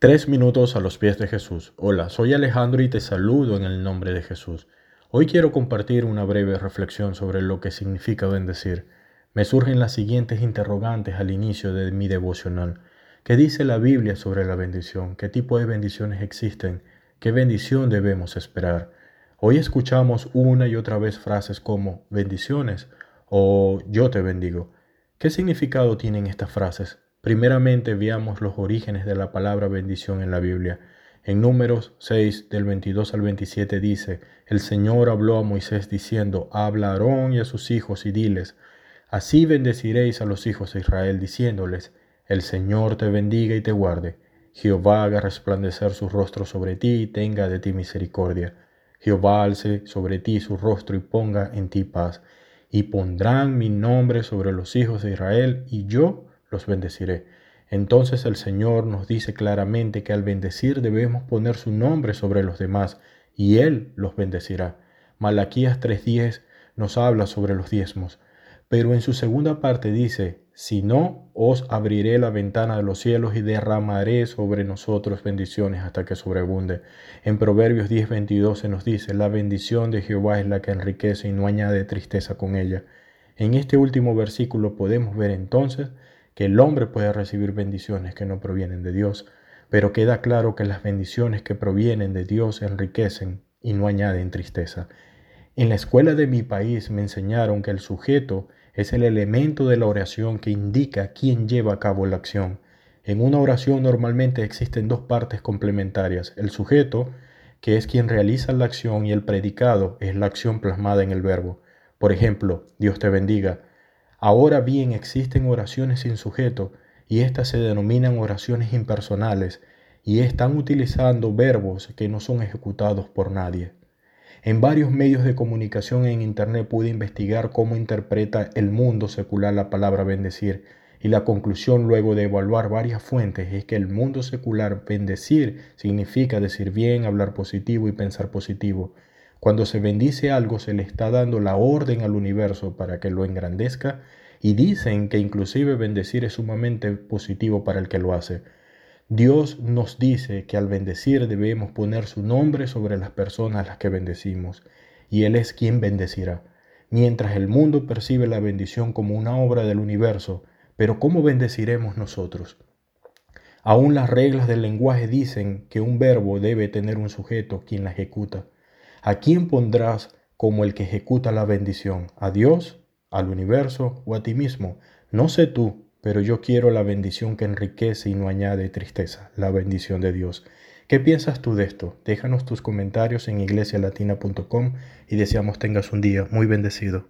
Tres minutos a los pies de Jesús. Hola, soy Alejandro y te saludo en el nombre de Jesús. Hoy quiero compartir una breve reflexión sobre lo que significa bendecir. Me surgen las siguientes interrogantes al inicio de mi devocional. ¿Qué dice la Biblia sobre la bendición? ¿Qué tipo de bendiciones existen? ¿Qué bendición debemos esperar? Hoy escuchamos una y otra vez frases como bendiciones o yo te bendigo. ¿Qué significado tienen estas frases? Primeramente veamos los orígenes de la palabra bendición en la Biblia. En números 6 del 22 al 27 dice, el Señor habló a Moisés diciendo, habla a Aarón y a sus hijos y diles, así bendeciréis a los hijos de Israel diciéndoles, el Señor te bendiga y te guarde. Jehová haga resplandecer su rostro sobre ti y tenga de ti misericordia. Jehová alce sobre ti su rostro y ponga en ti paz. Y pondrán mi nombre sobre los hijos de Israel y yo los bendeciré. Entonces el Señor nos dice claramente que al bendecir debemos poner su nombre sobre los demás y Él los bendecirá. Malaquías 3.10 nos habla sobre los diezmos, pero en su segunda parte dice, si no, os abriré la ventana de los cielos y derramaré sobre nosotros bendiciones hasta que sobreabunde. En Proverbios 10.22 se nos dice, la bendición de Jehová es la que enriquece y no añade tristeza con ella. En este último versículo podemos ver entonces que el hombre puede recibir bendiciones que no provienen de Dios, pero queda claro que las bendiciones que provienen de Dios enriquecen y no añaden tristeza. En la escuela de mi país me enseñaron que el sujeto es el elemento de la oración que indica quién lleva a cabo la acción. En una oración normalmente existen dos partes complementarias, el sujeto, que es quien realiza la acción, y el predicado es la acción plasmada en el verbo. Por ejemplo, Dios te bendiga. Ahora bien, existen oraciones sin sujeto y estas se denominan oraciones impersonales y están utilizando verbos que no son ejecutados por nadie. En varios medios de comunicación en Internet pude investigar cómo interpreta el mundo secular la palabra bendecir y la conclusión luego de evaluar varias fuentes es que el mundo secular bendecir significa decir bien, hablar positivo y pensar positivo. Cuando se bendice algo se le está dando la orden al universo para que lo engrandezca y dicen que inclusive bendecir es sumamente positivo para el que lo hace. Dios nos dice que al bendecir debemos poner su nombre sobre las personas a las que bendecimos y Él es quien bendecirá. Mientras el mundo percibe la bendición como una obra del universo, pero ¿cómo bendeciremos nosotros? Aún las reglas del lenguaje dicen que un verbo debe tener un sujeto quien la ejecuta. ¿A quién pondrás como el que ejecuta la bendición? ¿A Dios, al universo o a ti mismo? No sé tú, pero yo quiero la bendición que enriquece y no añade tristeza, la bendición de Dios. ¿Qué piensas tú de esto? Déjanos tus comentarios en iglesialatina.com y deseamos tengas un día muy bendecido.